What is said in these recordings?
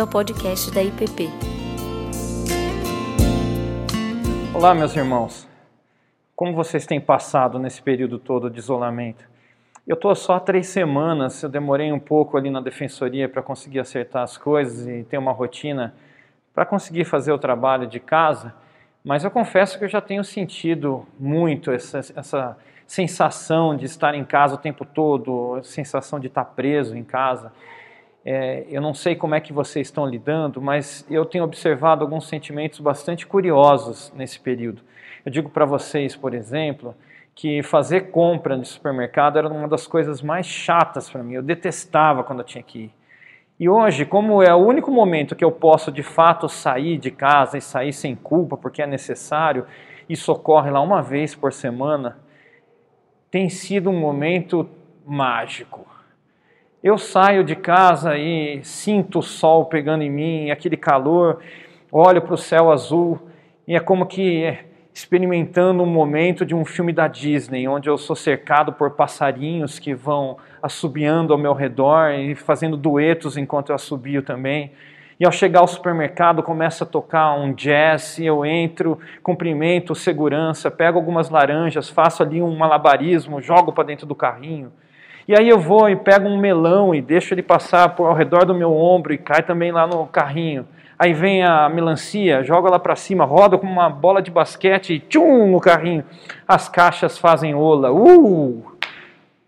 bem-vindo ao podcast da IPP. Olá, meus irmãos. Como vocês têm passado nesse período todo de isolamento? Eu estou só há três semanas, eu demorei um pouco ali na defensoria para conseguir acertar as coisas e ter uma rotina para conseguir fazer o trabalho de casa, mas eu confesso que eu já tenho sentido muito essa, essa sensação de estar em casa o tempo todo, sensação de estar preso em casa. É, eu não sei como é que vocês estão lidando, mas eu tenho observado alguns sentimentos bastante curiosos nesse período. Eu digo para vocês, por exemplo, que fazer compra no supermercado era uma das coisas mais chatas para mim. Eu detestava quando eu tinha que ir. E hoje, como é o único momento que eu posso de fato sair de casa e sair sem culpa, porque é necessário, isso ocorre lá uma vez por semana, tem sido um momento mágico. Eu saio de casa e sinto o sol pegando em mim, aquele calor, olho para o céu azul e é como que experimentando um momento de um filme da Disney, onde eu sou cercado por passarinhos que vão assobiando ao meu redor e fazendo duetos enquanto eu assobio também. E ao chegar ao supermercado, começa a tocar um jazz, e eu entro, cumprimento segurança, pego algumas laranjas, faço ali um malabarismo, jogo para dentro do carrinho. E aí eu vou e pego um melão e deixo ele passar por ao redor do meu ombro e cai também lá no carrinho. Aí vem a melancia, joga lá para cima, roda como uma bola de basquete e tchum no carrinho. As caixas fazem ola. Uh!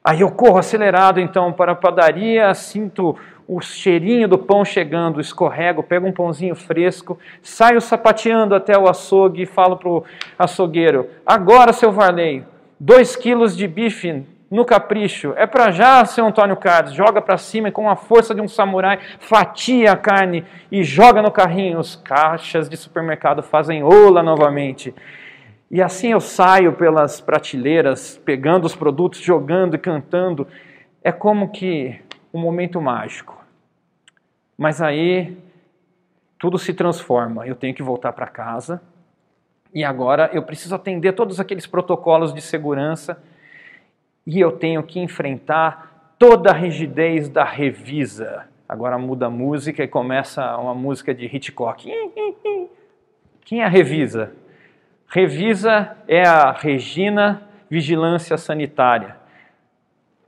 Aí eu corro acelerado então para a padaria, sinto o cheirinho do pão chegando, escorrego, pego um pãozinho fresco, saio sapateando até o açougue e falo para o açougueiro: agora, seu Varley, dois quilos de bife no capricho. É para já, seu Antônio Carlos. Joga para cima e com a força de um samurai fatia a carne e joga no carrinho. Os caixas de supermercado fazem ola novamente. E assim eu saio pelas prateleiras, pegando os produtos, jogando e cantando. É como que um momento mágico. Mas aí tudo se transforma. Eu tenho que voltar para casa. E agora eu preciso atender todos aqueles protocolos de segurança e eu tenho que enfrentar toda a rigidez da revisa. Agora muda a música e começa uma música de Hitchcock. Quem é a revisa? Revisa é a Regina Vigilância Sanitária,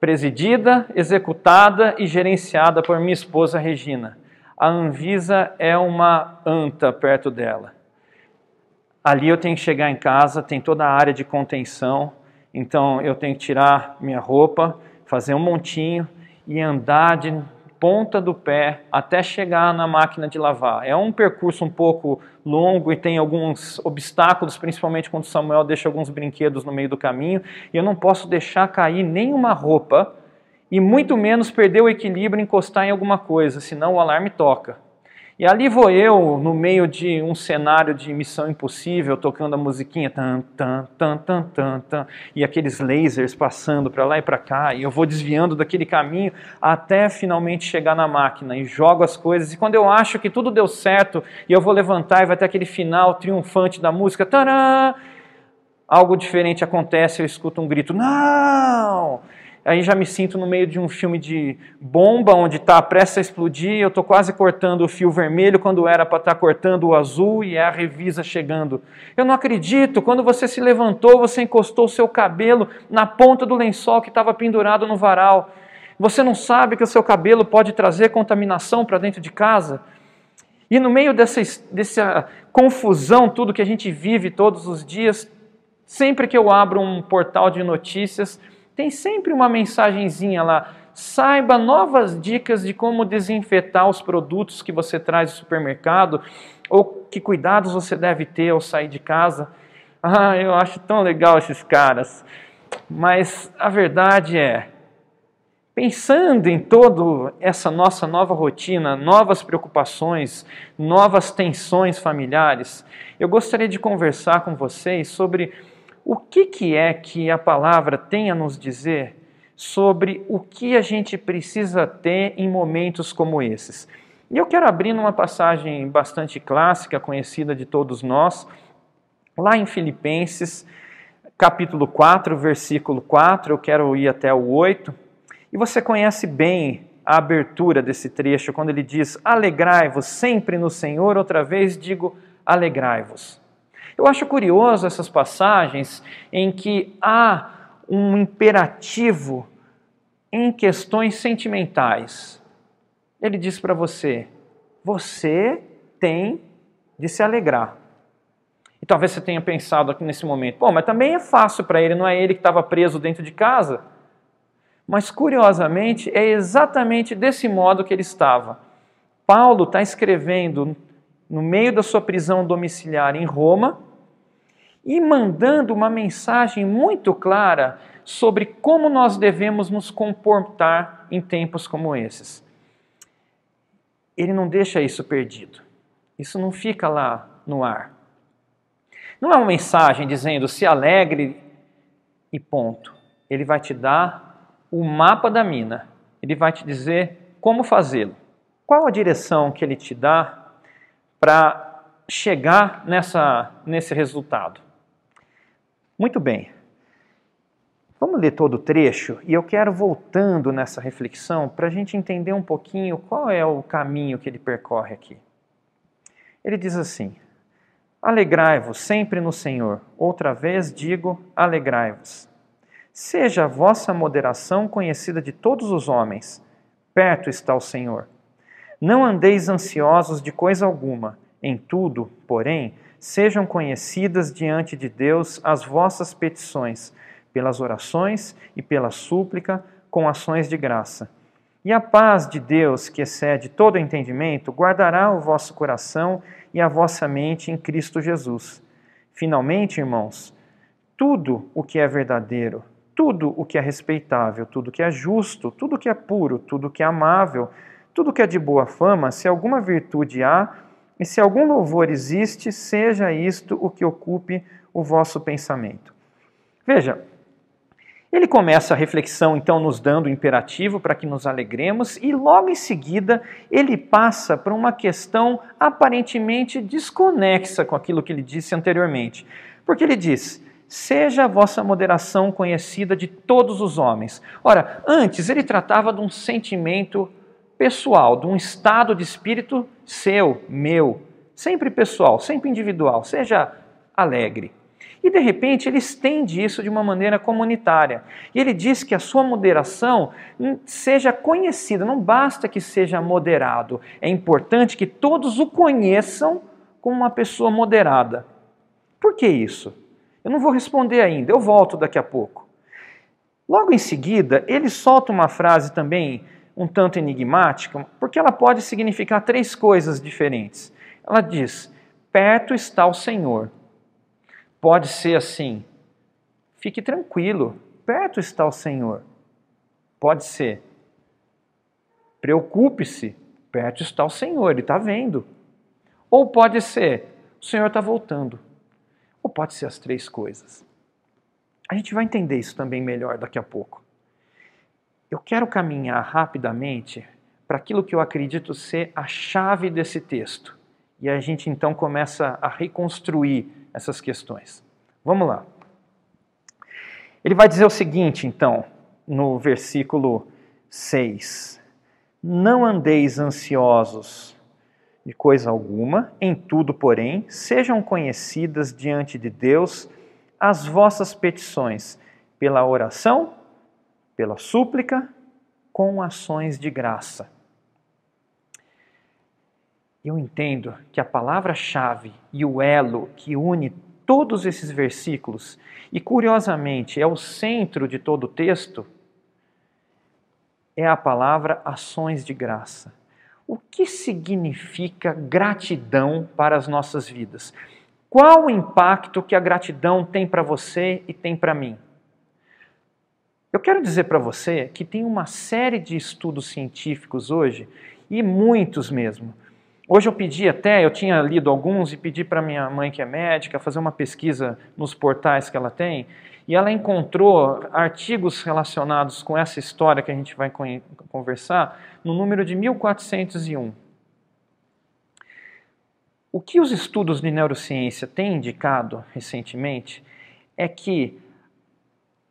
presidida, executada e gerenciada por minha esposa Regina. A Anvisa é uma anta perto dela. Ali eu tenho que chegar em casa, tem toda a área de contenção, então eu tenho que tirar minha roupa, fazer um montinho e andar de ponta do pé até chegar na máquina de lavar. É um percurso um pouco longo e tem alguns obstáculos, principalmente quando Samuel deixa alguns brinquedos no meio do caminho, e eu não posso deixar cair nenhuma roupa e muito menos perder o equilíbrio e encostar em alguma coisa, senão o alarme toca. E ali vou eu, no meio de um cenário de missão impossível, tocando a musiquinha, tan, tan, tan, tan, tan, tan, e aqueles lasers passando para lá e para cá, e eu vou desviando daquele caminho até finalmente chegar na máquina e jogo as coisas. E quando eu acho que tudo deu certo e eu vou levantar e vai ter aquele final triunfante da música, tará, algo diferente acontece, eu escuto um grito: "Não!" Aí já me sinto no meio de um filme de bomba, onde está prestes a explodir, eu estou quase cortando o fio vermelho quando era para estar tá cortando o azul e é a revisa chegando. Eu não acredito, quando você se levantou, você encostou o seu cabelo na ponta do lençol que estava pendurado no varal. Você não sabe que o seu cabelo pode trazer contaminação para dentro de casa? E no meio dessa, dessa confusão, tudo que a gente vive todos os dias, sempre que eu abro um portal de notícias, tem sempre uma mensagenzinha lá. Saiba novas dicas de como desinfetar os produtos que você traz do supermercado ou que cuidados você deve ter ao sair de casa. Ah, eu acho tão legal esses caras. Mas a verdade é, pensando em toda essa nossa nova rotina, novas preocupações, novas tensões familiares, eu gostaria de conversar com vocês sobre o que, que é que a palavra tem a nos dizer sobre o que a gente precisa ter em momentos como esses? E eu quero abrir numa passagem bastante clássica, conhecida de todos nós, lá em Filipenses, capítulo 4, versículo 4, eu quero ir até o 8, e você conhece bem a abertura desse trecho, quando ele diz: Alegrai-vos sempre no Senhor, outra vez digo: alegrai-vos. Eu acho curioso essas passagens em que há um imperativo em questões sentimentais. Ele diz para você: você tem de se alegrar. E talvez você tenha pensado aqui nesse momento, pô, mas também é fácil para ele, não é ele que estava preso dentro de casa? Mas curiosamente, é exatamente desse modo que ele estava. Paulo está escrevendo no meio da sua prisão domiciliar em Roma e mandando uma mensagem muito clara sobre como nós devemos nos comportar em tempos como esses. Ele não deixa isso perdido. Isso não fica lá no ar. Não é uma mensagem dizendo se alegre e ponto. Ele vai te dar o mapa da mina. Ele vai te dizer como fazê-lo. Qual a direção que ele te dá para chegar nessa, nesse resultado? Muito bem. Vamos ler todo o trecho e eu quero voltando nessa reflexão para a gente entender um pouquinho qual é o caminho que ele percorre aqui. Ele diz assim: Alegrai-vos sempre no Senhor. Outra vez digo: alegrai-vos. Seja a vossa moderação conhecida de todos os homens. Perto está o Senhor. Não andeis ansiosos de coisa alguma. Em tudo, porém, sejam conhecidas diante de Deus as vossas petições, pelas orações e pela súplica, com ações de graça. E a paz de Deus, que excede todo entendimento, guardará o vosso coração e a vossa mente em Cristo Jesus. Finalmente, irmãos, tudo o que é verdadeiro, tudo o que é respeitável, tudo o que é justo, tudo o que é puro, tudo o que é amável, tudo que é de boa fama, se alguma virtude há e se algum louvor existe, seja isto o que ocupe o vosso pensamento. Veja, ele começa a reflexão, então, nos dando o imperativo para que nos alegremos, e logo em seguida ele passa para uma questão aparentemente desconexa com aquilo que ele disse anteriormente. Porque ele diz: Seja a vossa moderação conhecida de todos os homens. Ora, antes ele tratava de um sentimento pessoal, de um estado de espírito seu, meu, sempre pessoal, sempre individual. Seja alegre. E de repente ele estende isso de uma maneira comunitária. E ele diz que a sua moderação seja conhecida, não basta que seja moderado, é importante que todos o conheçam como uma pessoa moderada. Por que isso? Eu não vou responder ainda, eu volto daqui a pouco. Logo em seguida, ele solta uma frase também um tanto enigmática, porque ela pode significar três coisas diferentes. Ela diz: Perto está o Senhor. Pode ser assim. Fique tranquilo, perto está o Senhor. Pode ser. Preocupe-se, perto está o Senhor, Ele está vendo. Ou pode ser, o Senhor está voltando. Ou pode ser as três coisas. A gente vai entender isso também melhor daqui a pouco. Eu quero caminhar rapidamente para aquilo que eu acredito ser a chave desse texto. E a gente então começa a reconstruir essas questões. Vamos lá. Ele vai dizer o seguinte, então, no versículo 6: Não andeis ansiosos de coisa alguma, em tudo, porém, sejam conhecidas diante de Deus as vossas petições, pela oração, pela súplica, com ações de graça. Eu entendo que a palavra-chave e o elo que une todos esses versículos, e curiosamente é o centro de todo o texto, é a palavra ações de graça. O que significa gratidão para as nossas vidas? Qual o impacto que a gratidão tem para você e tem para mim? Eu quero dizer para você que tem uma série de estudos científicos hoje, e muitos mesmo, Hoje eu pedi até, eu tinha lido alguns e pedi para minha mãe, que é médica, fazer uma pesquisa nos portais que ela tem, e ela encontrou artigos relacionados com essa história que a gente vai conversar no número de 1401. O que os estudos de neurociência têm indicado recentemente é que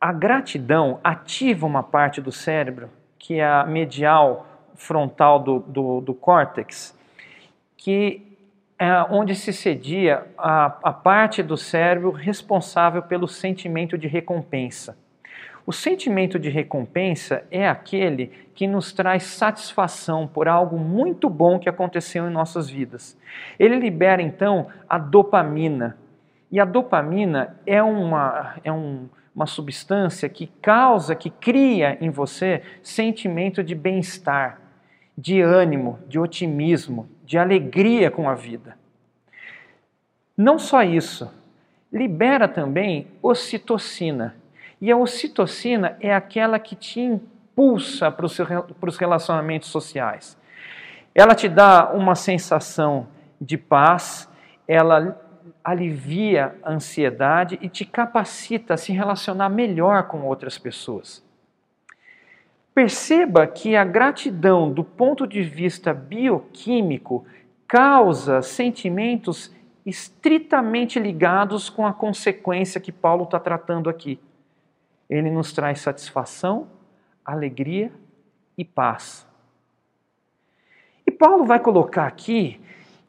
a gratidão ativa uma parte do cérebro, que é a medial frontal do, do, do córtex, que é onde se cedia a, a parte do cérebro responsável pelo sentimento de recompensa. O sentimento de recompensa é aquele que nos traz satisfação por algo muito bom que aconteceu em nossas vidas. Ele libera então a dopamina. E a dopamina é uma, é um, uma substância que causa, que cria em você sentimento de bem-estar, de ânimo, de otimismo, de alegria com a vida. Não só isso, libera também ocitocina. E a ocitocina é aquela que te impulsa para os relacionamentos sociais. Ela te dá uma sensação de paz, ela alivia a ansiedade e te capacita a se relacionar melhor com outras pessoas. Perceba que a gratidão, do ponto de vista bioquímico, causa sentimentos estritamente ligados com a consequência que Paulo está tratando aqui. Ele nos traz satisfação, alegria e paz. E Paulo vai colocar aqui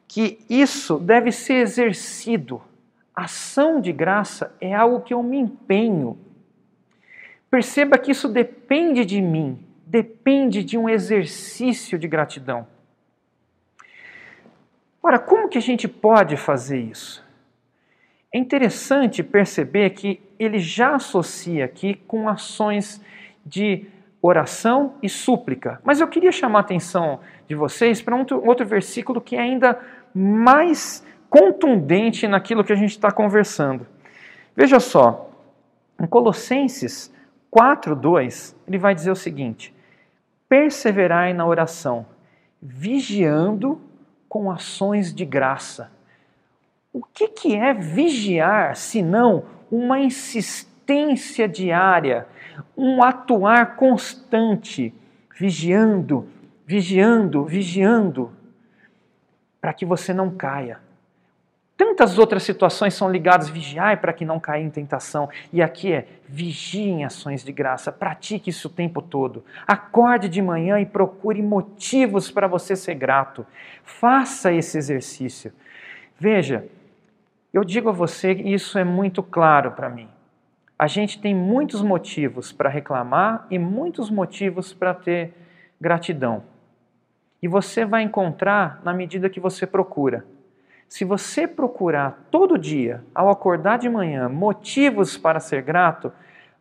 que isso deve ser exercido. Ação de graça é algo que eu me empenho. Perceba que isso depende de mim, depende de um exercício de gratidão. Ora, como que a gente pode fazer isso? É interessante perceber que ele já associa aqui com ações de oração e súplica. Mas eu queria chamar a atenção de vocês para um outro versículo que ainda mais contundente naquilo que a gente está conversando. Veja só, em Colossenses 4:2, ele vai dizer o seguinte: Perseverai na oração, vigiando com ações de graça. O que, que é vigiar, senão uma insistência diária, um atuar constante, vigiando, vigiando, vigiando, para que você não caia. Tantas outras situações são ligadas, vigiai para que não caia em tentação. E aqui é, vigie em ações de graça, pratique isso o tempo todo. Acorde de manhã e procure motivos para você ser grato. Faça esse exercício. Veja, eu digo a você, isso é muito claro para mim. A gente tem muitos motivos para reclamar e muitos motivos para ter gratidão. E você vai encontrar na medida que você procura. Se você procurar todo dia, ao acordar de manhã, motivos para ser grato,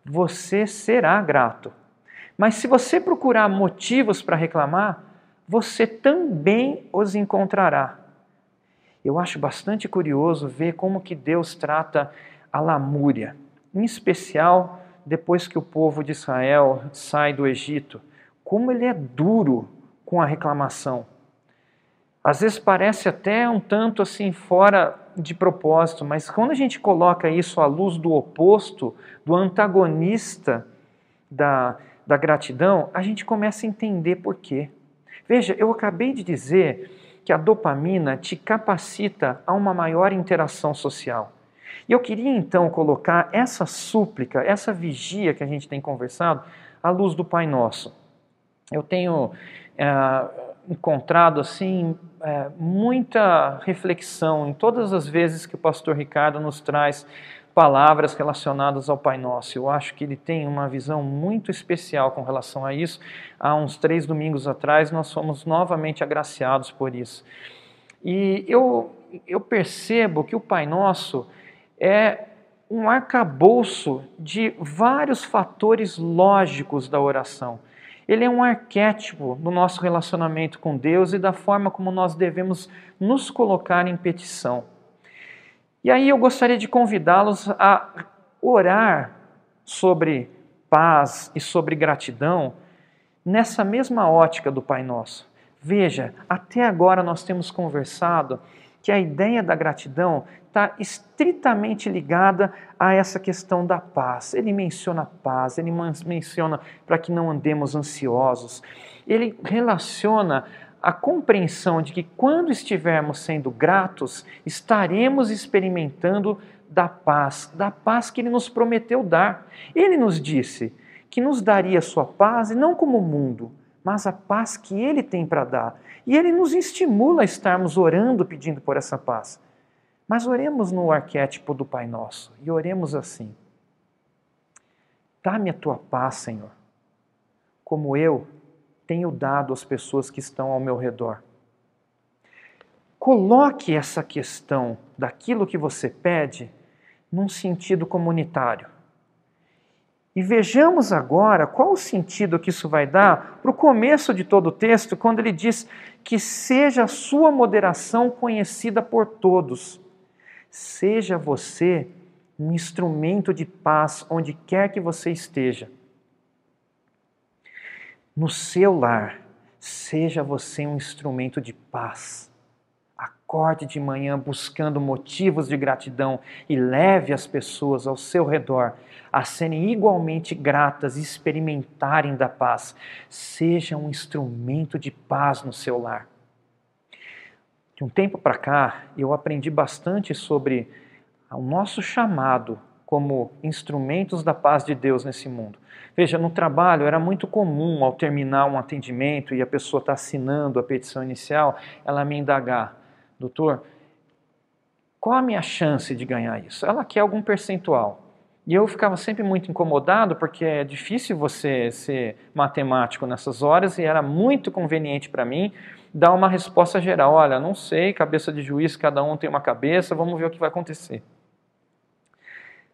você será grato. Mas se você procurar motivos para reclamar, você também os encontrará. Eu acho bastante curioso ver como que Deus trata a lamúria, em especial depois que o povo de Israel sai do Egito, como ele é duro com a reclamação. Às vezes parece até um tanto assim fora de propósito, mas quando a gente coloca isso à luz do oposto, do antagonista da, da gratidão, a gente começa a entender por quê. Veja, eu acabei de dizer que a dopamina te capacita a uma maior interação social. E eu queria então colocar essa súplica, essa vigia que a gente tem conversado, à luz do Pai Nosso. Eu tenho. Uh, encontrado assim é, muita reflexão em todas as vezes que o pastor Ricardo nos traz palavras relacionadas ao Pai Nosso. Eu acho que ele tem uma visão muito especial com relação a isso. Há uns três domingos atrás nós fomos novamente agraciados por isso. E eu, eu percebo que o Pai Nosso é um arcabouço de vários fatores lógicos da oração. Ele é um arquétipo do nosso relacionamento com Deus e da forma como nós devemos nos colocar em petição. E aí eu gostaria de convidá-los a orar sobre paz e sobre gratidão nessa mesma ótica do Pai Nosso. Veja, até agora nós temos conversado que a ideia da gratidão está estritamente ligada a essa questão da paz. Ele menciona paz, ele menciona para que não andemos ansiosos. Ele relaciona a compreensão de que quando estivermos sendo gratos, estaremos experimentando da paz, da paz que ele nos prometeu dar. Ele nos disse que nos daria sua paz e não como o mundo, mas a paz que Ele tem para dar. E Ele nos estimula a estarmos orando, pedindo por essa paz. Mas oremos no arquétipo do Pai Nosso e oremos assim: Dá-me a tua paz, Senhor, como eu tenho dado às pessoas que estão ao meu redor. Coloque essa questão daquilo que você pede num sentido comunitário. E vejamos agora qual o sentido que isso vai dar para o começo de todo o texto, quando ele diz que seja a sua moderação conhecida por todos. Seja você um instrumento de paz onde quer que você esteja. No seu lar, seja você um instrumento de paz. Acorde de manhã buscando motivos de gratidão e leve as pessoas ao seu redor a serem igualmente gratas e experimentarem da paz. Seja um instrumento de paz no seu lar. De um tempo para cá, eu aprendi bastante sobre o nosso chamado como instrumentos da paz de Deus nesse mundo. Veja, no trabalho era muito comum, ao terminar um atendimento e a pessoa está assinando a petição inicial, ela me indagar: doutor, qual a minha chance de ganhar isso? Ela quer algum percentual. E eu ficava sempre muito incomodado porque é difícil você ser matemático nessas horas e era muito conveniente para mim dar uma resposta geral. Olha, não sei, cabeça de juiz, cada um tem uma cabeça, vamos ver o que vai acontecer.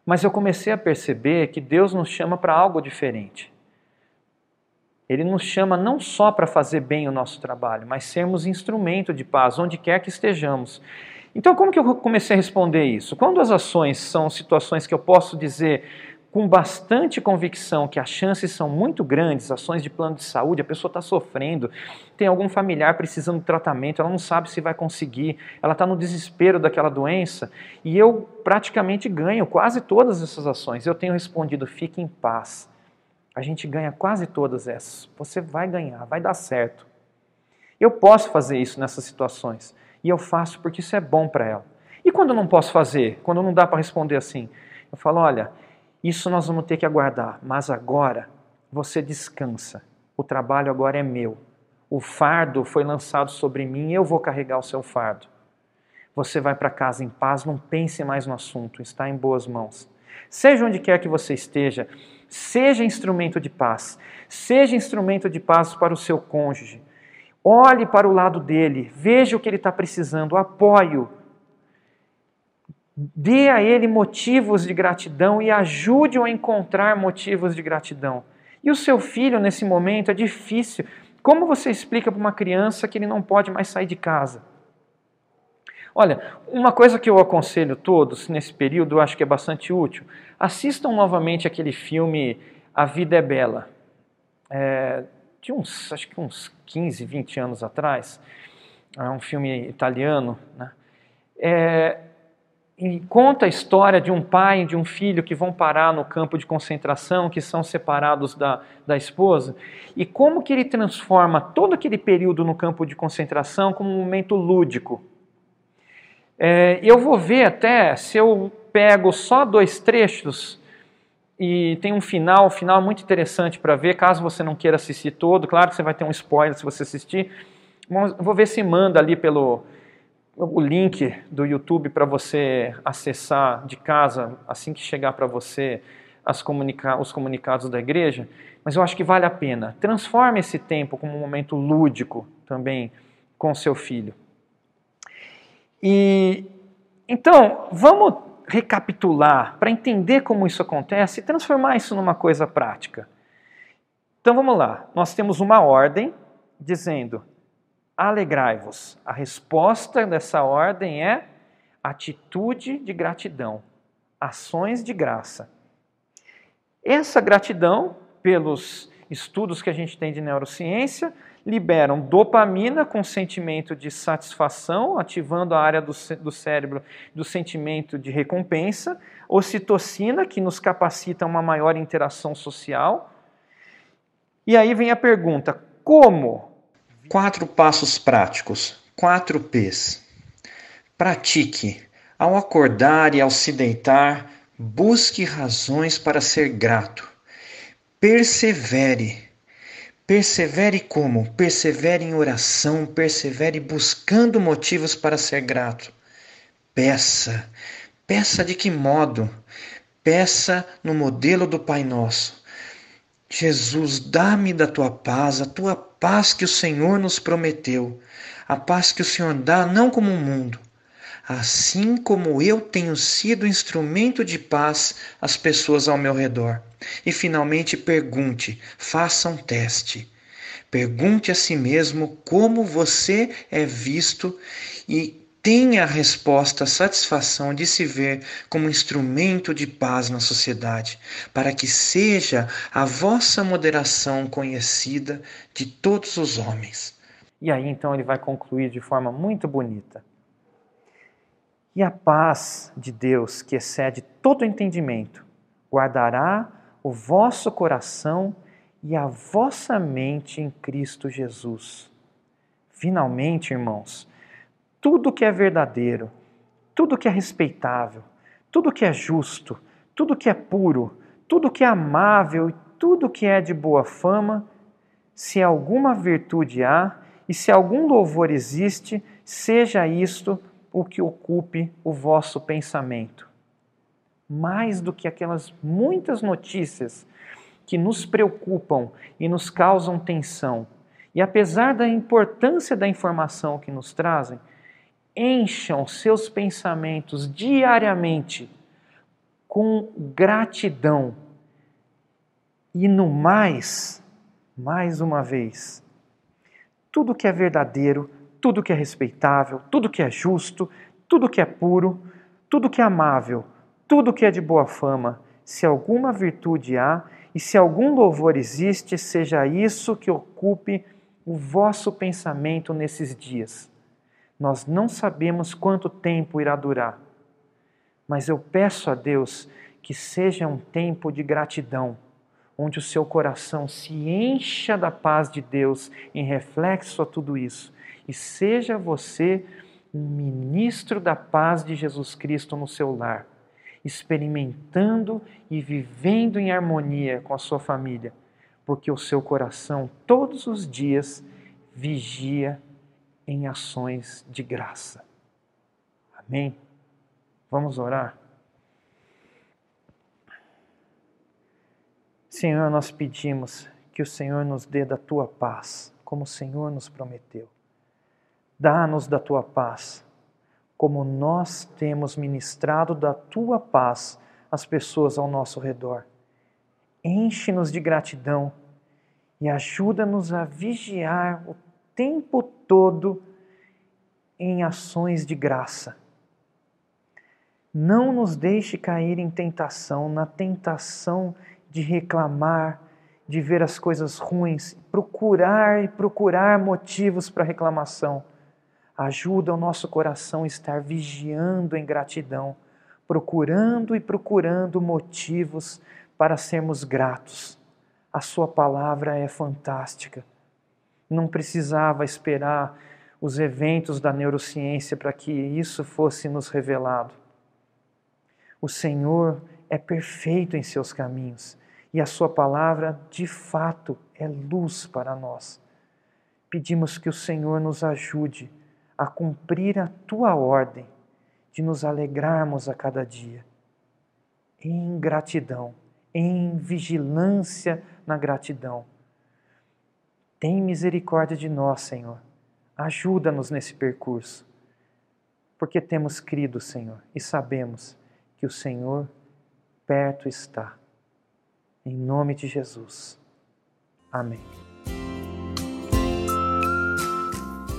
Mas eu comecei a perceber que Deus nos chama para algo diferente. Ele nos chama não só para fazer bem o nosso trabalho, mas sermos instrumento de paz onde quer que estejamos. Então, como que eu comecei a responder isso? Quando as ações são situações que eu posso dizer com bastante convicção que as chances são muito grandes, ações de plano de saúde, a pessoa está sofrendo, tem algum familiar precisando de tratamento, ela não sabe se vai conseguir, ela está no desespero daquela doença, e eu praticamente ganho quase todas essas ações. Eu tenho respondido: fique em paz a gente ganha quase todas essas. Você vai ganhar, vai dar certo. Eu posso fazer isso nessas situações. E eu faço porque isso é bom para ela. E quando eu não posso fazer? Quando não dá para responder assim? Eu falo: olha, isso nós vamos ter que aguardar, mas agora você descansa. O trabalho agora é meu. O fardo foi lançado sobre mim, eu vou carregar o seu fardo. Você vai para casa em paz, não pense mais no assunto, está em boas mãos. Seja onde quer que você esteja, Seja instrumento de paz. Seja instrumento de paz para o seu cônjuge. Olhe para o lado dele, veja o que ele está precisando, apoie-o. Dê a ele motivos de gratidão e ajude-o a encontrar motivos de gratidão. E o seu filho, nesse momento, é difícil. Como você explica para uma criança que ele não pode mais sair de casa? Olha, uma coisa que eu aconselho todos nesse período, eu acho que é bastante útil, assistam novamente aquele filme A Vida é Bela, é, de uns, acho que uns 15, 20 anos atrás, é um filme italiano, né? É, e conta a história de um pai e de um filho que vão parar no campo de concentração, que são separados da, da esposa, e como que ele transforma todo aquele período no campo de concentração como um momento lúdico, é, eu vou ver até se eu pego só dois trechos e tem um final, um final muito interessante para ver, caso você não queira assistir todo. Claro que você vai ter um spoiler se você assistir. Vou ver se manda ali pelo o link do YouTube para você acessar de casa assim que chegar para você comunica os comunicados da igreja. Mas eu acho que vale a pena. Transforme esse tempo como um momento lúdico também com seu filho. E então, vamos recapitular para entender como isso acontece e transformar isso numa coisa prática. Então vamos lá. Nós temos uma ordem dizendo: alegrai-vos. A resposta dessa ordem é atitude de gratidão, ações de graça. Essa gratidão, pelos estudos que a gente tem de neurociência, liberam dopamina com sentimento de satisfação, ativando a área do, do cérebro do sentimento de recompensa, ocitocina, que nos capacita a uma maior interação social. E aí vem a pergunta: como? Quatro passos práticos, quatro P's. Pratique. Ao acordar e ao se deitar, busque razões para ser grato. Persevere Persevere como? Persevere em oração, persevere buscando motivos para ser grato. Peça. Peça de que modo? Peça no modelo do Pai Nosso. Jesus, dá-me da tua paz, a tua paz que o Senhor nos prometeu, a paz que o Senhor dá não como o um mundo, assim como eu tenho sido instrumento de paz às pessoas ao meu redor. E finalmente pergunte, faça um teste. Pergunte a si mesmo como você é visto e tenha a resposta, a satisfação de se ver como instrumento de paz na sociedade, para que seja a vossa moderação conhecida de todos os homens. E aí então ele vai concluir de forma muito bonita. E a paz de Deus, que excede todo entendimento, guardará o vosso coração e a vossa mente em Cristo Jesus. Finalmente, irmãos, tudo que é verdadeiro, tudo que é respeitável, tudo que é justo, tudo que é puro, tudo que é amável e tudo que é de boa fama, se alguma virtude há e se algum louvor existe, seja isto o que ocupe o vosso pensamento. Mais do que aquelas muitas notícias que nos preocupam e nos causam tensão. E apesar da importância da informação que nos trazem, encham seus pensamentos diariamente com gratidão. E no mais, mais uma vez, tudo que é verdadeiro, tudo que é respeitável, tudo que é justo, tudo que é puro, tudo que é amável, tudo que é de boa fama, se alguma virtude há e se algum louvor existe, seja isso que ocupe o vosso pensamento nesses dias. Nós não sabemos quanto tempo irá durar, mas eu peço a Deus que seja um tempo de gratidão onde o seu coração se encha da paz de Deus em reflexo a tudo isso e seja você um ministro da paz de Jesus Cristo no seu lar, experimentando e vivendo em harmonia com a sua família, porque o seu coração todos os dias vigia em ações de graça. Amém? Vamos orar? Senhor, nós pedimos que o Senhor nos dê da tua paz, como o Senhor nos prometeu. Dá-nos da tua paz, como nós temos ministrado da tua paz às pessoas ao nosso redor. Enche-nos de gratidão e ajuda-nos a vigiar o tempo todo em ações de graça. Não nos deixe cair em tentação, na tentação de reclamar, de ver as coisas ruins, procurar e procurar motivos para reclamação ajuda o nosso coração a estar vigiando em gratidão, procurando e procurando motivos para sermos gratos. A Sua palavra é fantástica. Não precisava esperar os eventos da neurociência para que isso fosse nos revelado. O Senhor é perfeito em seus caminhos e a Sua palavra, de fato, é luz para nós. Pedimos que o Senhor nos ajude a cumprir a tua ordem de nos alegrarmos a cada dia, em gratidão, em vigilância na gratidão. Tem misericórdia de nós, Senhor. Ajuda-nos nesse percurso, porque temos crido, Senhor, e sabemos que o Senhor perto está. Em nome de Jesus. Amém.